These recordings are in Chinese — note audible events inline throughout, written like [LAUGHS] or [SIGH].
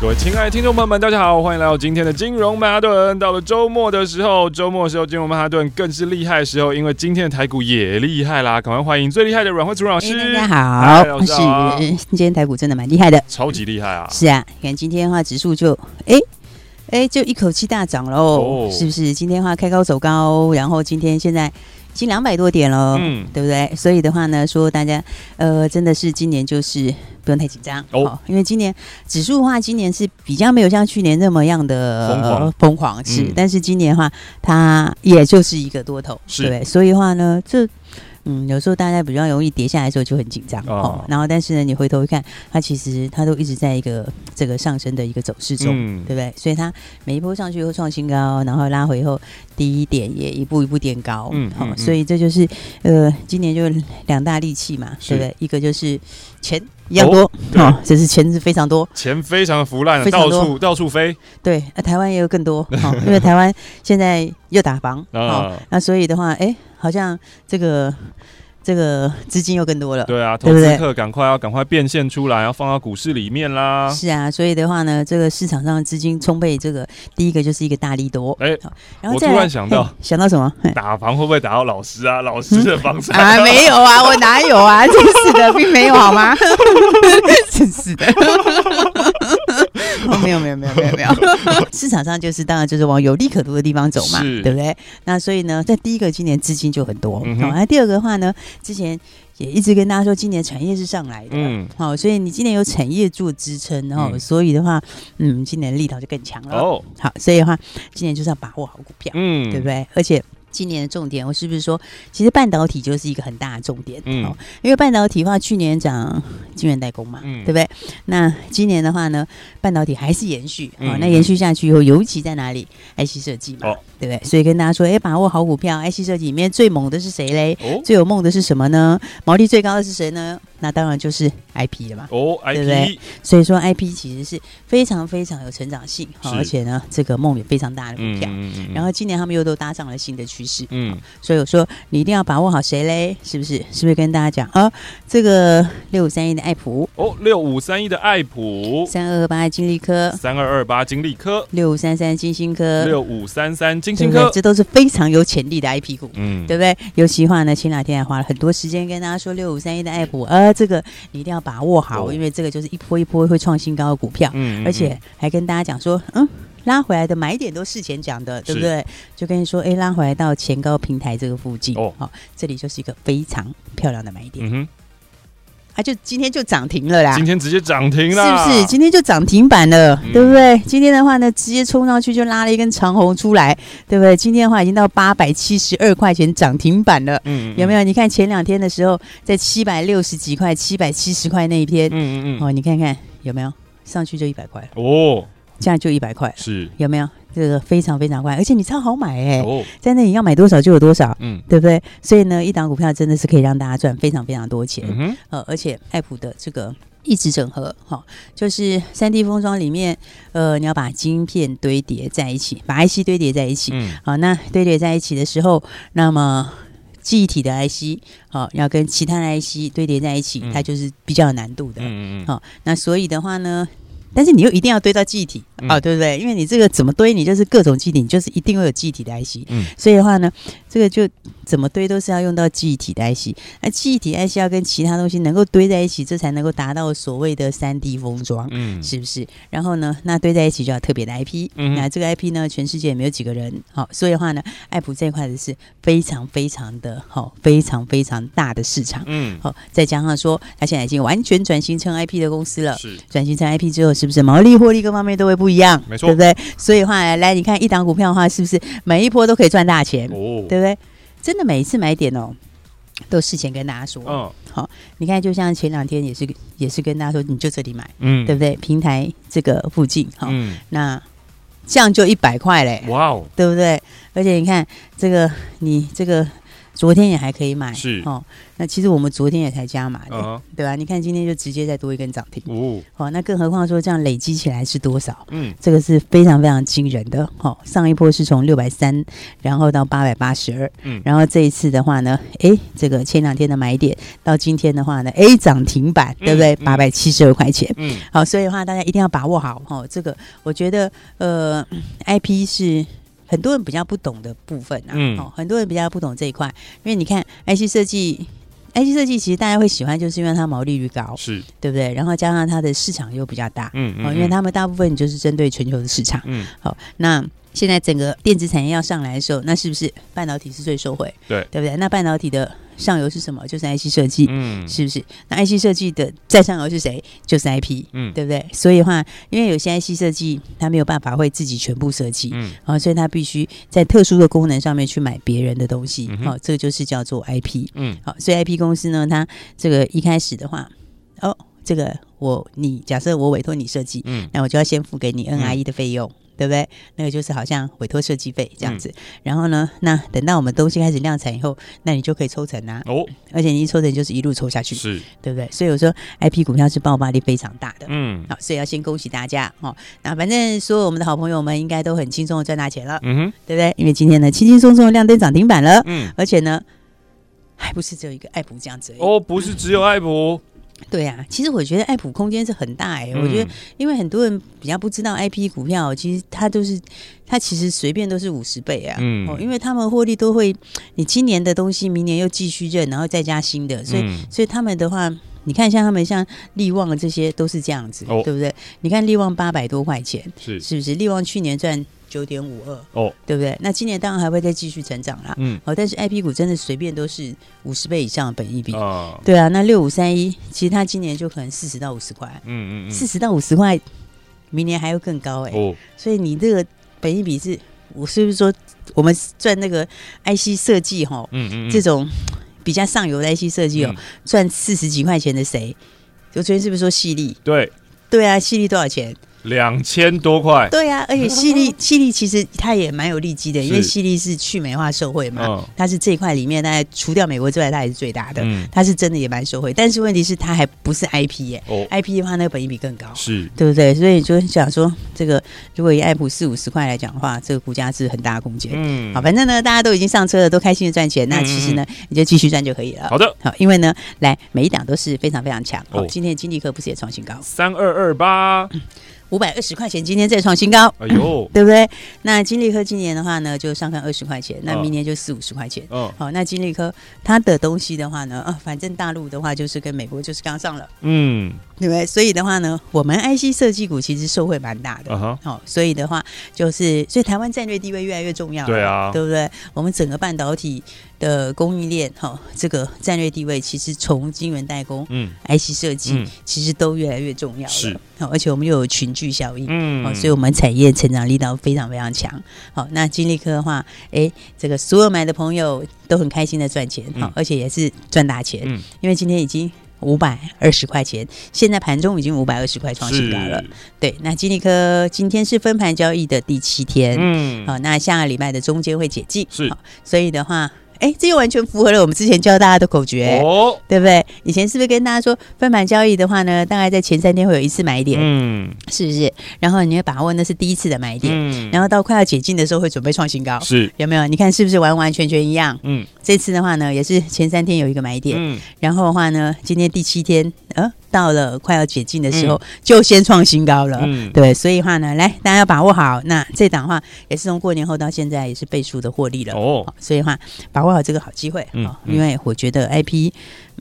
各位亲爱的听众朋友们，大家好，欢迎来到今天的金融曼哈顿。到了周末的时候，周末的时候，金融曼哈顿更是厉害的时候，因为今天的台股也厉害啦！赶快欢迎最厉害的阮惠慈老师。大家好，是今天台股真的蛮厉害的，超级厉害啊！是啊，你看今天的话，指数就哎哎，就一口气大涨喽，哦、是不是？今天的话开高走高，然后今天现在。已经两百多点喽，嗯，对不对？所以的话呢，说大家，呃，真的是今年就是不用太紧张。哦，因为今年指数的话，今年是比较没有像去年那么样的疯狂。疯狂是，嗯、但是今年的话，它也就是一个多头，是。对，所以的话呢，这。嗯，有时候大家比较容易跌下来的时候就很紧张哦，然后但是呢，你回头一看，它其实它都一直在一个这个上升的一个走势中，嗯、对不对？所以它每一波上去以后创新高，然后拉回以后低点也一步一步垫高，嗯，好、嗯，所以这就是呃，今年就两大利器嘛，对不对？一个就是钱一样多，哦，哦，这是钱是非常多，钱非常的腐烂，到处到处飞，对，啊台湾也有更多，[LAUGHS] 哦，因为台湾现在又打房，哦，那所以的话，哎。好像这个这个资金又更多了，对啊，投资客赶快要赶快变现出来，要放到股市里面啦。是啊，所以的话呢，这个市场上资金充沛，这个第一个就是一个大利多。哎，然后我突然想到，想到什么？打房会不会打到老师啊？老师的房产 [LAUGHS] 啊？没有啊，我哪有啊？真是的，并没有好吗？[LAUGHS] 真是的。哦，没有没有没有没有没有，[LAUGHS] 市场上就是当然就是往有利可图的地方走嘛，对不对？那所以呢，在第一个今年资金就很多，好，那第二个的话呢，之前也一直跟大家说，今年产业是上来的，嗯，好，所以你今年有产业做支撑，然后、嗯、所以的话，嗯，今年力道就更强了。哦，好，所以的话，今年就是要把握好股票，嗯，对不对？而且。今年的重点，我是不是说，其实半导体就是一个很大的重点？嗯，因为半导体的话，去年讲晶圆代工嘛，嗯，对不对？那今年的话呢，半导体还是延续，哦，那延续下去以后，尤其在哪里？IC 设计嘛，对不对？所以跟大家说，哎，把握好股票，IC 设计里面最猛的是谁嘞？最有梦的是什么呢？毛利最高的是谁呢？那当然就是 IP 了嘛，哦，IP，对不对？所以说 IP 其实是非常非常有成长性，而且呢，这个梦也非常大的股票。然后今年他们又都搭上了新的趋势，嗯，所以我说你一定要把握好谁嘞？是不是？是不是跟大家讲啊？这个六五三一的爱普，哦，六五三一的爱普，三二二八金利科，三二二八金利科，六五三三金星科，六五三三金星科，这都是非常有潜力的 IP 股，嗯，对不对？尤其话呢，前两天还花了很多时间跟大家说六五三一的爱普，呃。这个你一定要把握好，因为这个就是一波一波会创新高的股票，嗯，而且还跟大家讲说，嗯，拉回来的买点都事前讲的，对不对？就跟你说，哎，拉回来到前高平台这个附近，哦，好，这里就是一个非常漂亮的买点，嗯哼。啊，就今天就涨停了啦！今天直接涨停了，是不是？今天就涨停板了，嗯、对不对？今天的话呢，直接冲上去就拉了一根长红出来，对不对？今天的话已经到八百七十二块钱涨停板了，嗯，嗯，有没有？你看前两天的时候在七百六十几块、七百七十块那一天，嗯嗯嗯，哦，你看看有没有上去就一百块哦，这样就一百块，是。有没有？这个非常非常快，而且你超好买哎、欸，哦、在那里要买多少就有多少，嗯，对不对？所以呢，一档股票真的是可以让大家赚非常非常多钱，嗯哼。呃，而且爱普的这个一直整合，哈、哦，就是三 D 封装里面，呃，你要把晶片堆叠在一起，把 IC 堆叠在一起，嗯，好，那堆叠在一起的时候，那么记忆体的 IC，好、哦，要跟其他的 IC 堆叠在一起，嗯、它就是比较有难度的，嗯嗯好、哦，那所以的话呢，但是你又一定要堆到记忆体。啊、哦，对不对？因为你这个怎么堆，你就是各种记忆体，你就是一定会有记忆体的 IC。嗯，所以的话呢，这个就怎么堆都是要用到记忆体的 IC。那记忆体 IC 要跟其他东西能够堆在一起，这才能够达到所谓的三 D 封装，嗯，是不是？然后呢，那堆在一起就要特别的 IP。嗯，那这个 IP 呢，全世界也没有几个人。好、哦，所以的话呢，爱普这一块的是非常非常的好、哦，非常非常大的市场。嗯，好、哦，再加上说，它现在已经完全转型成 IP 的公司了。是，转型成 IP 之后，是不是毛利、获利各方面都会不一样？没错，对不对？所以的话，来，你看一档股票的话，是不是每一波都可以赚大钱？哦，对不对？真的每一次买点哦，都事前跟大家说。嗯，好，你看，就像前两天也是也是跟大家说，你就这里买，嗯，对不对？平台这个附近，哈，嗯，那这样就一百块嘞，哇哦，对不对？而且你看这个，你这个。昨天也还可以买，是哦。那其实我们昨天也才加码的，uh -huh. 对吧？你看今天就直接再多一根涨停，哦。哦，那更何况说这样累积起来是多少？嗯，这个是非常非常惊人的。哦，上一波是从六百三，然后到八百八十二，嗯，然后这一次的话呢，哎，这个前两天的买点到今天的话呢，哎，涨停板，对不对？八百七十二块钱，嗯，好，所以的话大家一定要把握好。哦，这个我觉得，呃，IP 是。很多人比较不懂的部分啊，嗯，哦，很多人比较不懂这一块，因为你看 IC 设计，IC 设计其实大家会喜欢，就是因为它毛利率高，是对不对？然后加上它的市场又比较大，嗯嗯，哦，因为他们大部分就是针对全球的市场，嗯，好，那。现在整个电子产业要上来的时候，那是不是半导体是最受惠？对，对不对？那半导体的上游是什么？就是 IC 设计，嗯，是不是？那 IC 设计的再上游是谁？就是 IP，嗯，对不对？所以的话，因为有些 IC 设计它没有办法会自己全部设计，嗯，啊，所以它必须在特殊的功能上面去买别人的东西，好、嗯，这个就是叫做 IP，嗯，好，所以 IP 公司呢，它这个一开始的话，哦，这个我你假设我委托你设计，嗯，那我就要先付给你 NRE 的费用。嗯对不对？那个就是好像委托设计费这样子，嗯。然后呢，那等到我们东西开始量产以后，那你就可以抽成啊。哦，而且你一抽成就是一路抽下去，是，对不对？所以我说，IP 股票是爆发力非常大的。嗯，好，所以要先恭喜大家哦。那反正所有我们的好朋友们应该都很轻松的赚大钱了。嗯哼，对不对？因为今天呢，轻轻松松的亮灯涨停板了。嗯，而且呢，还不是只有一个爱普这样子。哦，不是只有爱普。对啊，其实我觉得爱普空间是很大哎、欸嗯，我觉得因为很多人比较不知道 IP 股票，其实它都是它其实随便都是五十倍啊，嗯，哦，因为他们获利都会，你今年的东西明年又继续认，然后再加新的，所以、嗯、所以他们的话，你看像他们像利旺这些都是这样子，哦、对不对？你看利旺八百多块钱，是是不是？利旺去年赚。九点五二哦，对不对？那今年当然还会再继续成长啦。嗯，好，但是 IP 股真的随便都是五十倍以上的本益比啊。对啊，那六五三一，其实它今年就可能四十到五十块。嗯嗯四十到五十块，明年还会更高哎、欸。哦，所以你这个本益比是，我是不是说我们赚那个 IC 设计哈？嗯嗯，这种比较上游的 IC 设计哦，赚四十几块钱的谁？就昨天是不是说细粒？对，对啊，细粒多少钱？两千多块，对呀、啊，[LAUGHS] 而且犀利，[LAUGHS] 犀利其实它也蛮有利基的，因为犀利是去美化受惠嘛、嗯，它是这一块里面大概除掉美国之外，它也是最大的，嗯、它是真的也蛮受惠。但是问题是它还不是 IP 耶、欸哦、IP 的话那个本益比更高，是对不对？所以就想说，这个如果以爱普四五十块来讲的话，这个股价是很大的空间。嗯，好，反正呢大家都已经上车了，都开心的赚钱，那其实呢你就继续赚就可以了。好的，好，因为呢来每一档都是非常非常强。好，今天的金立科不是也创新高？三二二八。五百二十块钱，今天再创新高，哎呦，[LAUGHS] 对不对？那金利科今年的话呢，就上看二十块钱，那明年就四五十块钱。嗯、哦，好，那金利科它的东西的话呢，啊，反正大陆的话就是跟美国就是刚上了，嗯，对不对？所以的话呢，我们 IC 设计股其实受惠蛮大的，好、uh -huh 哦，所以的话就是，所以台湾战略地位越来越重要，对啊，对不对？我们整个半导体。的供应链哈，这个战略地位其实从晶圆代工、嗯，IC 设计、嗯，其实都越来越重要了。是，好，而且我们又有群聚效应，嗯，好，所以我们产业成长力道非常非常强。好，那金立科的话，哎，这个所有买的朋友都很开心的赚钱，好、嗯，而且也是赚大钱，嗯，因为今天已经五百二十块钱，现在盘中已经五百二十块创新高了。对，那金立科今天是分盘交易的第七天，嗯，好，那下个礼拜的中间会解禁，是，好，所以的话。哎，这又完全符合了我们之前教大家的口诀，哦，对不对？以前是不是跟大家说，分盘交易的话呢，大概在前三天会有一次买点，嗯，是不是？然后你要把握那是第一次的买点，嗯，然后到快要解禁的时候会准备创新高，是有没有？你看是不是完完全全一样？嗯，这次的话呢，也是前三天有一个买点，嗯，然后的话呢，今天第七天，呃。到了快要解禁的时候，嗯、就先创新高了，嗯，对，所以话呢，来大家要把握好。那这档话也是从过年后到现在也是倍数的获利了哦，所以话把握好这个好机会，嗯，因为我觉得 IP。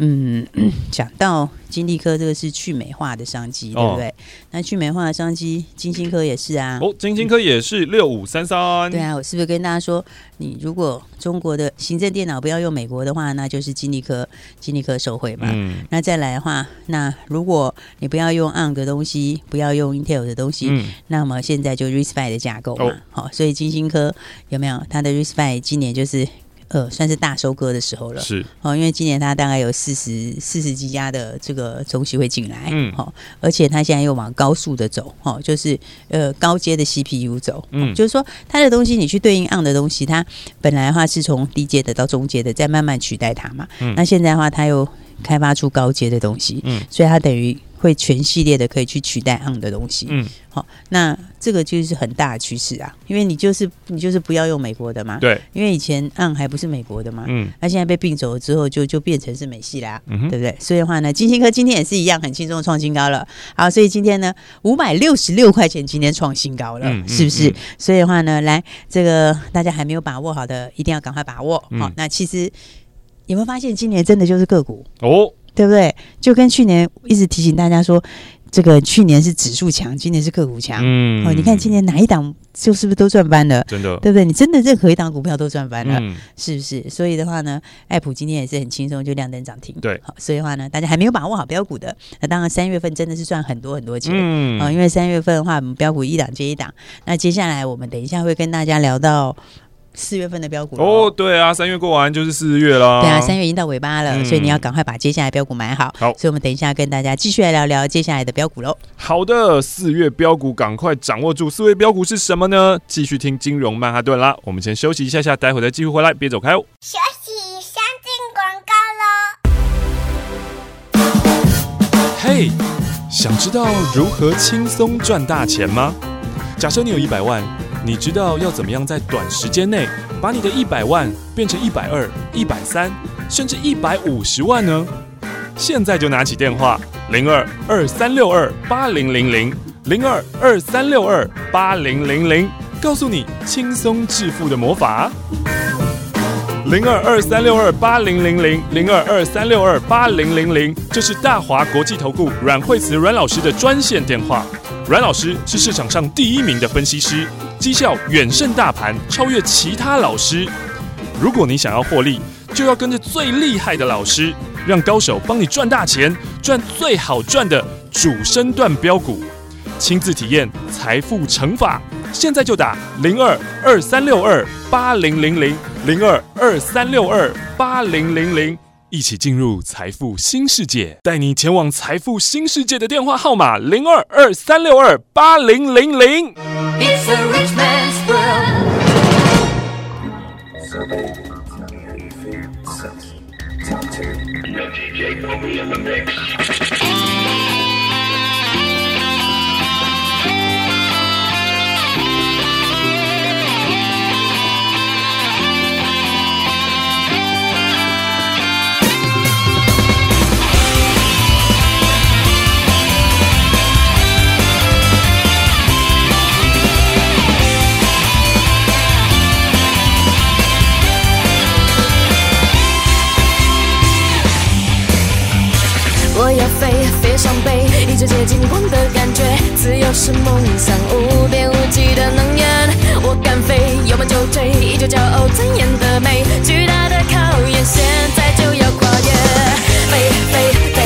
嗯，讲到金立科这个是去美化的商机，对不对？哦、那去美化的商机，金星科也是啊。哦，金星科也是六五三三。对啊，我是不是跟大家说，你如果中国的行政电脑不要用美国的话，那就是金立科，金立科受惠嘛。嗯。那再来的话，那如果你不要用 ARM 的东西，不要用 Intel 的东西，嗯、那么现在就 RISC-V 的架构嘛。好、哦哦，所以金星科有没有它的 RISC-V 今年就是。呃，算是大收割的时候了。是哦，因为今年它大概有四十四十几家的这个中系会进来，嗯，好、哦，而且它现在又往高速的走，哦，就是呃高阶的 CPU 走，嗯，就是说它的东西你去对应 ARM 的东西，它本来的话是从低阶的到中阶的，再慢慢取代它嘛。嗯，那现在的话，它又开发出高阶的东西，嗯，所以它等于。会全系列的可以去取代 ARM 的东西，嗯，好，那这个就是很大的趋势啊，因为你就是你就是不要用美国的嘛，对，因为以前 ARM 还不是美国的嘛，嗯，那现在被并走了之后就，就就变成是美系啦，嗯，对不对？所以的话呢，金星科今天也是一样很轻松的创新高了，好，所以今天呢五百六十六块钱，今天创新高了，嗯、是不是？所以的话呢，来这个大家还没有把握好的，一定要赶快把握，好、嗯，那其实有没有发现今年真的就是个股？哦？对不对？就跟去年一直提醒大家说，这个去年是指数强，今年是个股强。嗯，哦，你看今年哪一档就是不是都赚翻了？真的，对不对？你真的任何一档股票都赚翻了，嗯、是不是？所以的话呢，爱普今天也是很轻松就亮灯涨停。对，好，所以的话呢，大家还没有把握好标股的，那当然三月份真的是赚很多很多钱。嗯，啊，因为三月份的话，我们标股一档接一档。那接下来我们等一下会跟大家聊到。四月份的标股哦，对啊，三月过完就是四月啦。对啊，三月已经到尾巴了，嗯、所以你要赶快把接下来标股买好。好，所以我们等一下跟大家继续来聊聊接下来的标股喽。好的，四月标股赶快掌握住，四月标股是什么呢？继续听金融曼哈顿啦。我们先休息一下下，待会再继续回来，别走开哦。休息，先进广告喽。嘿，hey, 想知道如何轻松赚大钱吗？假设你有一百万。你知道要怎么样在短时间内把你的一百万变成一百二、一百三，甚至一百五十万呢？现在就拿起电话零二二三六二八零零零零二二三六二八零零零，告诉你轻松致富的魔法。零二二三六二八零零零零二二三六二八零零零，这是大华国际投顾阮惠慈阮老师的专线电话。阮老师是市场上第一名的分析师。绩效远胜大盘，超越其他老师。如果你想要获利，就要跟着最厉害的老师，让高手帮你赚大钱，赚最好赚的主升段标股，亲自体验财富乘法。现在就打零二二三六二八零零零零二二三六二八零零零，一起进入财富新世界，带你前往财富新世界的电话号码零二二三六二八零零零。Tell me how you feel. sexy. Tell me. No DJ, put me in the mix. 北，一直接近光的感觉。自由是梦想，无边无际的能源。我敢飞，有梦就追，依旧骄傲尊严的美。巨大的考验，现在就要跨越。飞飞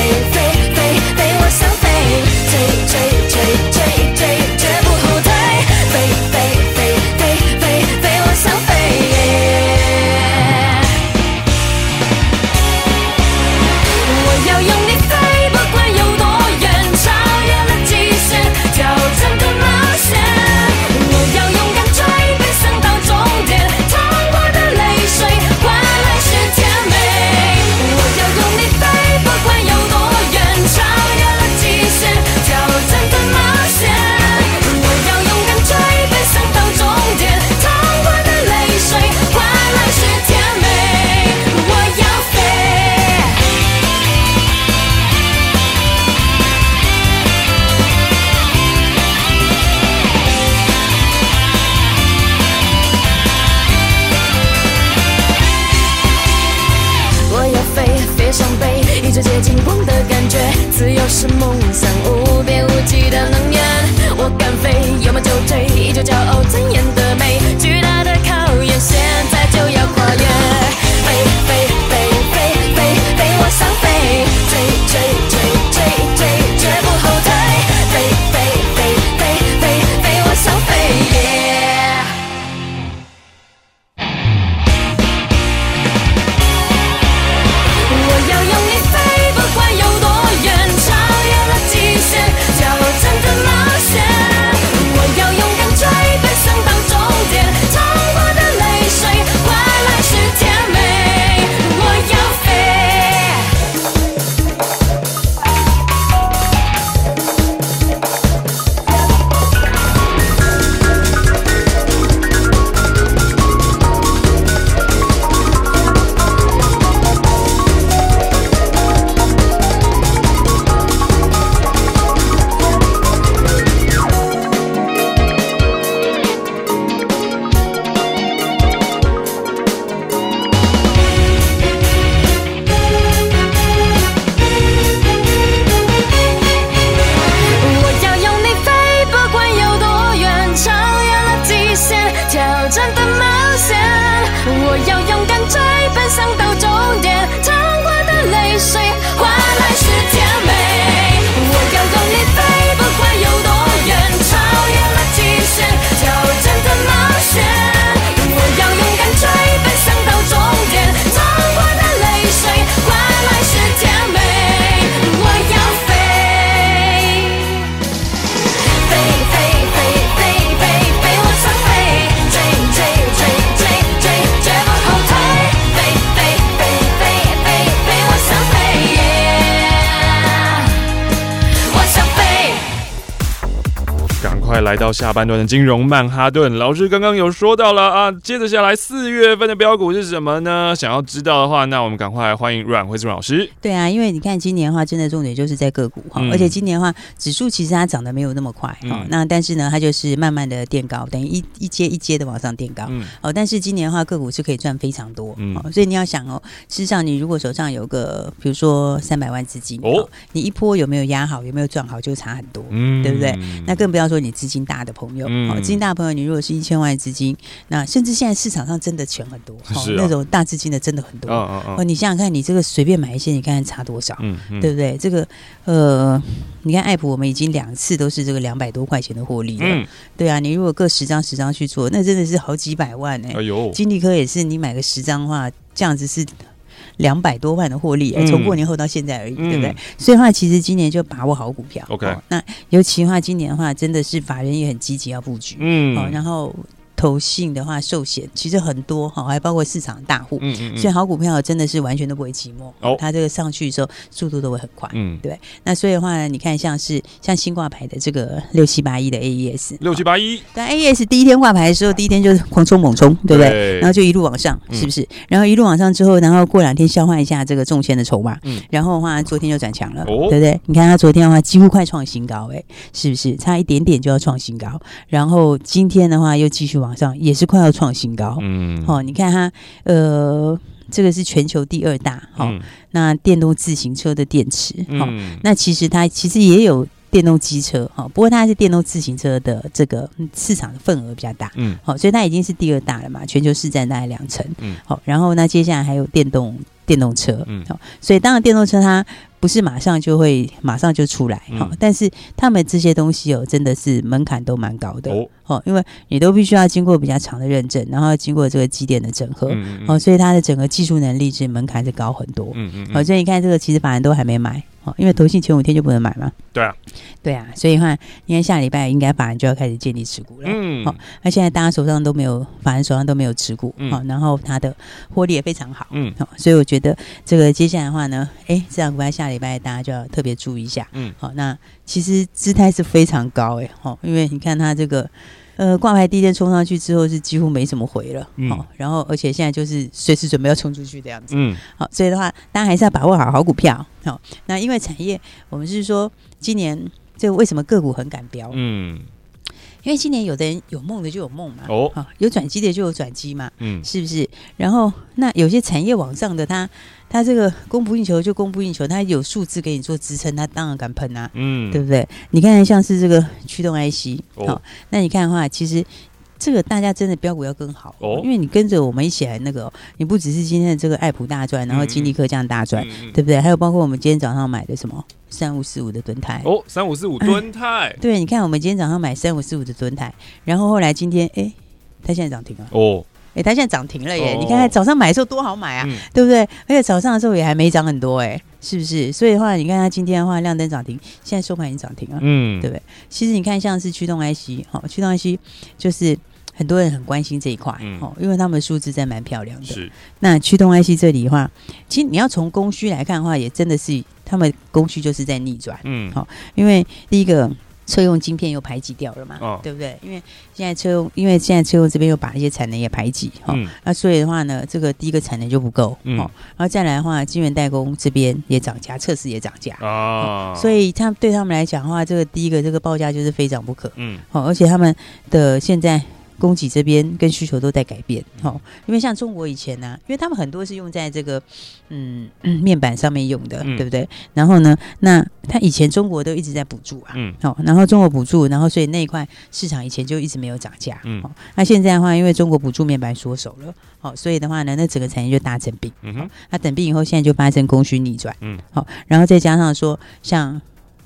快来到下半段的金融曼哈顿。老师刚刚有说到了啊，接着下来四月份的标股是什么呢？想要知道的话，那我们赶快来欢迎阮慧珠老师。对啊，因为你看今年的话，真的重点就是在个股哈，嗯、而且今年的话，指数其实它涨得没有那么快哈，嗯、那但是呢，它就是慢慢的垫高，等于一一阶一阶的往上垫高。嗯。哦，但是今年的话，个股是可以赚非常多。嗯。所以你要想哦，事实上你如果手上有个，比如说三百万资金哦，你一波有没有压好，有没有赚好，就差很多。嗯。对不对？那更不要说你资金大的朋友，嗯、哦，资金大的朋友，你如果是一千万资金，那甚至现在市场上真的钱很多，哦，哦那种大资金的真的很多。哦哦哦，哦，你想想看，你这个随便买一些，你看看差多少，嗯嗯、对不对？这个呃，你看爱普，我们已经两次都是这个两百多块钱的获利了，嗯、对啊，你如果各十张十张去做，那真的是好几百万哎、欸。哎呦，金利科也是，你买个十张的话，这样子是。两百多万的获利，从过年后到现在而已，嗯、对不对？所以的话，其实今年就把握好股票。那尤其的话，今年的话，真的是法人也很积极要布局。嗯，然后。投信的话，寿险其实很多哈，还包括市场大户，嗯嗯，所以好股票真的是完全都不会寂寞。哦，它这个上去的时候速度都会很快，嗯，对。那所以的话，你看像是像新挂牌的这个六七八一的 AES，六七八一，但 AES 第一天挂牌的时候，第一天就是狂冲猛冲，对不对？然后就一路往上，是不是？然后一路往上之后，然后过两天消化一下这个中签的筹码，嗯，然后的话昨天就转强了，对不对？你看它昨天的话几乎快创新高，哎，是不是？差一点点就要创新高，然后今天的话又继续往上，也是快要。创新高，嗯，好、哦，你看它，呃，这个是全球第二大，好、哦，嗯、那电动自行车的电池，好、嗯。哦，那其实它其实也有电动机车，哈、哦，不过它是电动自行车的这个市场的份额比较大，嗯，好、哦，所以它已经是第二大了嘛，全球市占大概两成，嗯，好、哦，然后那接下来还有电动电动车，嗯，好、哦，所以当然电动车它。不是马上就会马上就出来哈，嗯、但是他们这些东西哦，真的是门槛都蛮高的哦，哦，因为你都必须要经过比较长的认证，然后经过这个机电的整合，嗯嗯哦，所以它的整个技术能力是门槛是高很多，嗯嗯，哦，所以你看这个其实法人都还没买。哦，因为投信前五天就不能买嘛。对啊，对啊，所以话，应该下礼拜应该法人就要开始建立持股了。嗯，好、哦，那现在大家手上都没有，法人手上都没有持股，好、嗯哦，然后它的获利也非常好。嗯，好、哦，所以我觉得这个接下来的话呢，哎，这样股票下礼拜大家就要特别注意一下。嗯，好、哦，那其实姿态是非常高哎，好、哦，因为你看它这个。呃，挂牌第一天冲上去之后是几乎没什么回了，嗯、哦，然后而且现在就是随时准备要冲出去这样子，嗯，好，所以的话，大家还是要把握好好股票，好、哦，那因为产业，我们是说今年这个为什么个股很敢飙，嗯。因为今年有的人有梦的就有梦嘛，哦，有转机的就有转机嘛，嗯，是不是？然后那有些产业往上的，他他这个供不应求就供不应求，他有数字给你做支撑，他当然敢喷啊，嗯，对不对？你看像是这个驱动 IC，好，那你看的话，其实。这个大家真的标股要更好，哦，因为你跟着我们一起来那个，你不只是今天的这个爱普大赚，然后金利科这样大赚，嗯、对不对？还有包括我们今天早上买的什么三五四五的敦泰。哦，三五四五敦泰，[LAUGHS] 对，你看我们今天早上买三五四五的敦泰，然后后来今天哎，它现在涨停了。哦，哎，它现在涨停了耶！哦、你看看早上买的时候多好买啊，嗯、对不对？而且早上的时候也还没涨很多哎，是不是？所以的话，你看它今天的话亮灯涨停，现在收盘已经涨停了，嗯，对不对？其实你看像是驱动 IC，好，驱动 IC 就是。很多人很关心这一块，哦、嗯，因为他们数字真蛮漂亮的。是，那驱动 IC 这里的话，其实你要从供需来看的话，也真的是他们供需就是在逆转。嗯，好，因为第一个车用晶片又排挤掉了嘛，哦、对不对？因为现在车用，因为现在车用这边又把一些产能也排挤，哈、嗯，那所以的话呢，这个第一个产能就不够，嗯，然后再来的话，晶圆代工这边也涨价，测试也涨价啊，所以他对他们来讲的话，这个第一个这个报价就是非涨不可，嗯，好，而且他们的现在。供给这边跟需求都在改变，哦，因为像中国以前呢、啊，因为他们很多是用在这个嗯，嗯面板上面用的，嗯、对不对？然后呢，那他以前中国都一直在补助啊，嗯，好，然后中国补助，然后所以那一块市场以前就一直没有涨价，嗯，好，那现在的话，因为中国补助面板缩手了，好，所以的话呢，那整个产业就大整病，嗯哼，那等病以后，现在就发生供需逆转，嗯，好，然后再加上说像。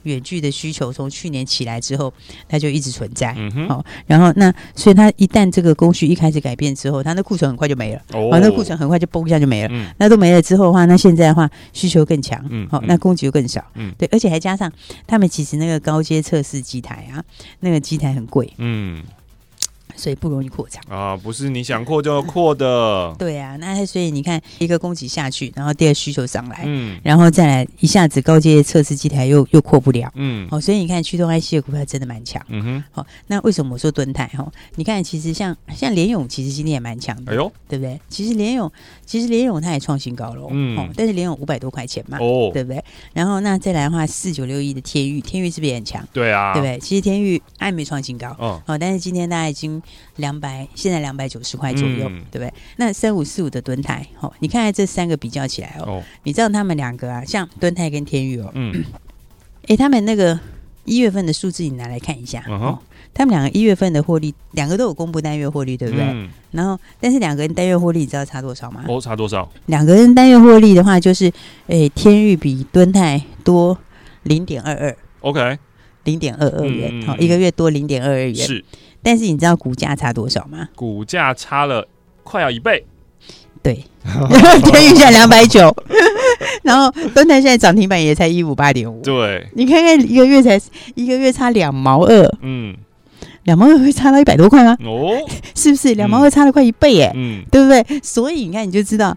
远距的需求从去年起来之后，它就一直存在。嗯哼，好，然后那所以它一旦这个工序一开始改变之后，它那库存很快就没了。哦，那库存很快就崩一下就没了。嗯，那都没了之后的话，那现在的话需求更强。嗯，好，那供给就更少。嗯，对，而且还加上他们其实那个高阶测试机台啊，那个机台很贵。嗯。所以不容易扩张。啊，不是你想扩就要扩的。对啊，那所以你看一个供给下去，然后第二需求上来，嗯，然后再来一下子高阶测试机台又又扩不了，嗯，哦，所以你看驱动 IC 的股票真的蛮强，嗯哼，好，那为什么我说敦泰哈？你看其实像像联咏，其实今天也蛮强的，哎呦，对不对？其实联咏其实联咏它也创新高了，嗯。哦，但是联咏五百多块钱嘛，哦，对不对？然后那再来的话，四九六一的天域，天域是不是也很强？对啊，对不对？其实天域还没创新高，哦，哦，但是今天大家已经两百，现在两百九十块左右，嗯对不对？那三五四五的敦泰，哦，你看看这三个比较起来哦，哦，你知道他们两个啊，像敦泰跟天宇哦，嗯，[CLEARS THROAT] 哎，他们那个一月份的数字你拿来看一下，嗯哦，他们两个一月份的获利，两个都有公布单月获利，对不对？嗯然后，但是两个人单月获利，你知道差多少吗？哦，差多少？两个人单月获利的话，就是诶，天域比敦泰多零点二二。OK，零点二二元，好、一个月多零点二二元。是但是你知道股价差多少吗？股价差了快要一倍，对，[LAUGHS] 天宇现在两百九，[LAUGHS] 然后东台现在涨停板也才一五八点五。对，你看看一个月才一个月差两毛二，嗯，两毛二会差到一百多块吗？哦，[LAUGHS] 是不是？两毛二差了快一倍哎、嗯，对不对？所以你看你就知道。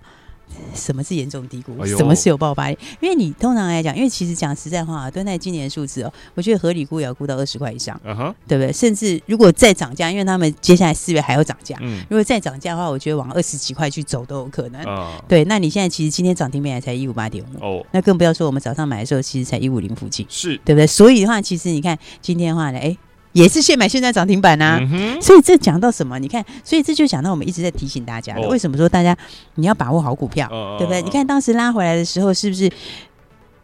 什么是严重低估？哎什么是有爆发力？因为你通常来讲，因为其实讲实在话啊，敦泰今年的数字哦，我觉得合理估也要估到二十块以上，嗯哼，对不对？甚至如果再涨价，因为他们接下来四月还要涨价，嗯，如果再涨价的话，我觉得往二十几块去走都有可能。啊，对，那你现在其实今天涨停板也才一五八点五，哦，那更不要说我们早上买的时候，其实才一五零附近，是，对不对？所以的话，其实你看今天的话呢，哎，也是现买现在涨停板啊。嗯，所以这讲到什么？你看，所以这就讲到我们一直在提醒大家的，哦为什么说大家你要把握好股票，嗯对不对？你看当时拉回来的时候，是不是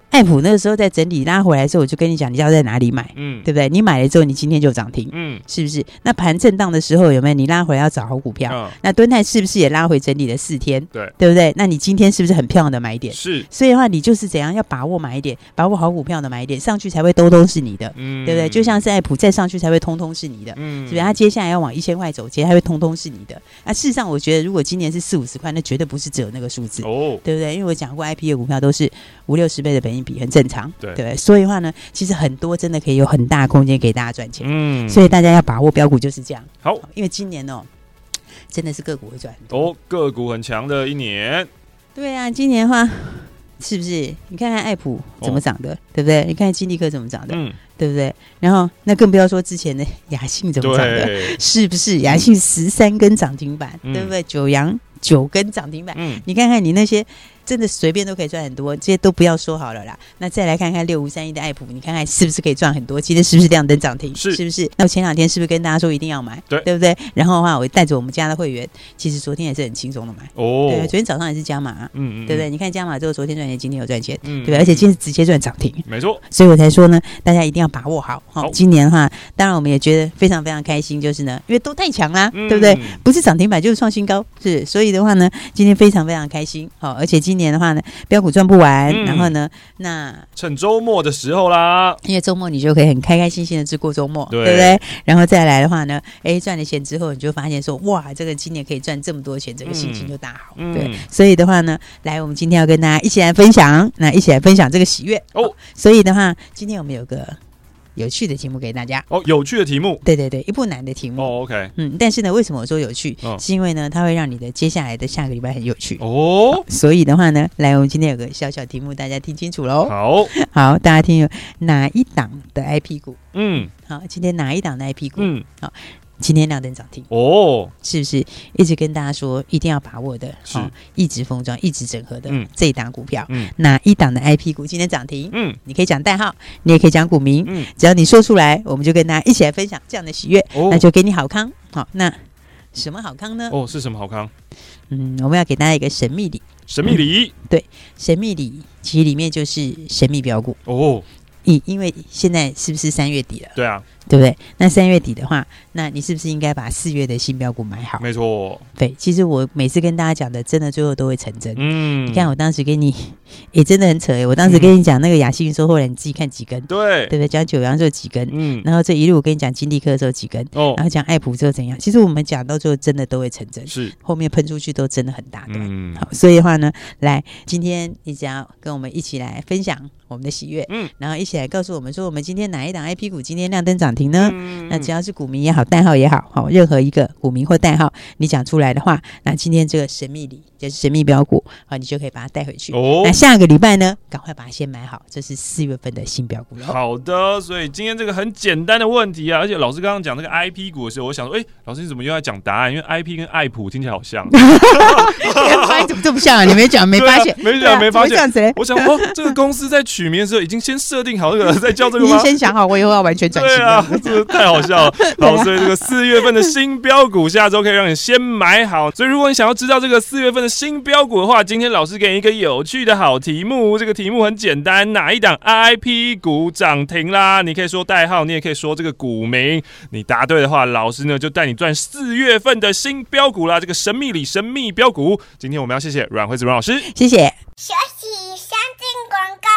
爱普那个时候在整理拉回来的时候，我就跟你讲，你要在哪里买，嗯，对不对？你买了之后，你今天就涨停，嗯，是不是？那盘震荡的时候有没有？你拉回来要找好股票。嗯，那敦泰是不是也拉回整理了四天？对，对不对？那你今天是不是很漂亮的买点？是，所以的话，你就是怎样要把握买点，把握好股票的买点，上去才会都都是你的，嗯，对不对？就像是爱普再上去才会通通是你的，嗯，是不是？它接下来要往一千块走，其实它会通通是你的。那事实上，我觉得如果今年是四五十块，那绝对不是只有那个数字。哦，对不对？因为我讲过，I P 的股票都是五六十倍的本益比，很正常。对对所以的话呢，其实很多真的可以有很大的空间给大家赚钱。嗯，所以大家要把握标股就是这样。好，因为今年哦，真的是个股会赚很多。哦，个股很强的一年，对啊，今年的话，是不是？你看看爱普怎么涨的，对不对？你看金立科怎么涨的，嗯，对不对？然后那更不要说之前的 [LAUGHS] 雅信怎么涨的，对，是不是？雅信十三根涨停板，嗯对不对？九阳九根涨停板，嗯，你看看你那些。真的随便都可以赚很多，这些都不要说好了啦。那再来看看六五三一的爱普，你看看是不是可以赚很多？今天是不是亮灯涨停？是是不是？那我前两天是不是跟大家说一定要买？对对不对？然后的话，我带着我们家的会员，其实昨天也是很轻松的买。哦，对，昨天早上也是加码、啊，嗯嗯，对不对？你看加码之后，昨天赚钱，今天有赚钱，嗯，对不对？而且今天直接赚涨停，没错，所以我才说呢，大家一定要把握好。好今年的话，当然我们也觉得非常非常开心，就是呢，因为都太强啦，嗯对不对？不是涨停板就是创新高，是，所以的话呢，今天非常非常开心。好，而且今年的话呢，标股赚不完，嗯然后呢，那趁周末的时候啦，因为周末你就可以很开开心心的去过周末，对对不对？然后再来的话呢，哎，赚了钱之后，你就发现说，哇，这个今年可以赚这么多钱，这个心情就大好。嗯对，所以的话呢，来，我们今天要跟大家一起来分享，那一起来分享这个喜悦哦。所以的话，今天我们有个有趣的题目给大家。哦，有趣的题目，对对对，一部难的题目。哦，OK，嗯，但是呢，为什么我说有趣？哦是因为呢，它会让你的接下来的下个礼拜很有趣。哦，所以的话呢，来，我们今天有个小小题目，大家听清楚喽。好，好，大家听有哪一档的 IP 股？嗯好，今天哪一档的 IP 股？嗯，今天亮灯涨停，哦，是不是一直跟大家说一定要把握的？是好，一直封装、一直整合的嗯这一档股票，嗯哪一档的 IP 股今天涨停？嗯你可以讲代号，你也可以讲股名，嗯，只要你说出来，我们就跟大家一起来分享这样的喜悦，哦那就给你好康。好，那什么好康呢？哦，是什么好康？嗯，我们要给大家一个神秘礼，神秘礼，对神秘礼其实里面就是神秘标股。哦，因因为现在是不是三月底了，对啊，对不对？那三月底的话，那你是不是应该把四月的新标股买好？没错，对，其实我每次跟大家讲的，真的最后都会成真。嗯，你看我当时跟你，[LAUGHS] 也真的很扯诶。我当时跟你讲那个雅信说，后来你自己看几根，对，对不对？讲九阳的时候几根，嗯，然后这一路我跟你讲金立科的时候几根，哦然，后讲爱普之后怎样？其实我们讲到最后真的都会成真，是，后面喷出去都真的很大段。嗯，好，所以的话呢，来，今天你只要跟我们一起来分享我们的喜悦，嗯，然后一起来告诉我们说，我们今天哪一档 IP 股今天亮灯涨停呢？嗯、那只要是股民也好，代号也好，好任何一个股民或代号，你讲出来的话，那今天这个神秘礼就是神秘标股，好，你就可以把它带回去。哦，那下个礼拜呢，赶快把它先买好，这是四月份的新标股了。好的，所以今天这个很简单的问题啊，而且老师刚刚讲那个 IP 股的时候，我想说，哎、欸，老师你怎么又要讲答案？因为 IP 跟爱普听起来好像，怎么这么像啊？你没讲没发现？没讲没发现？我想哦，这个公司在取名的时候已经先设定好这个，在叫这个吗？先想好，我以后要完全转型。这个太好笑了。[LAUGHS] 好，所以这个四月份的新标股，下周可以让你先买好。所以如果你想要知道这个四月份的新标股的话，今天老师给你一个有趣的好题目。这个题目很简单，哪一档 IP 股涨停啦？你可以说代号，你也可以说这个股名。你答对的话，老师呢就带你赚四月份的新标股啦。这个神秘里神秘标股，今天我们要谢谢阮惠子阮老师，谢谢。休息，先进广告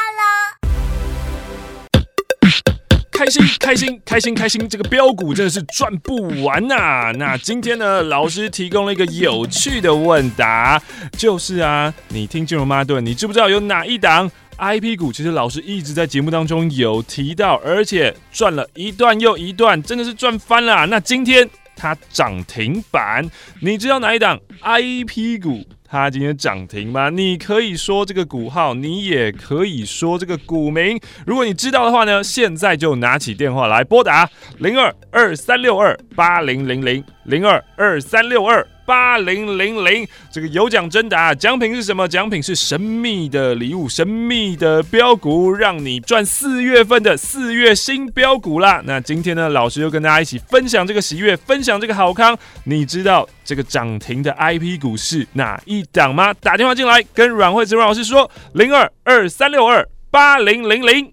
开心 [LAUGHS] 开心开心开心！这个标股真的是赚不完呐、啊。那今天呢，老师提供了一个有趣的问答，就是啊，你听金融曼哈顿，你知不知道有哪一档 IP 股？其实老师一直在节目当中有提到，而且赚了一段又一段，真的是赚翻了。那今天它涨停板，你知道哪一档 IP 股？它今天涨停吗？你可以说这个股号，你也可以说这个股名。如果你知道的话呢，现在就拿起电话来拨打零二二三六二八零零零零二二三六二。八零零零，这个有奖征答，奖品是什么？奖品是神秘的礼物，神秘的标股，让你赚四月份的四月新标股啦。那今天呢，老师又跟大家一起分享这个喜悦，分享这个好康。你知道这个涨停的 IP 股是哪一档吗？打电话进来跟阮惠子阮老师说，零二二三六二八零零零。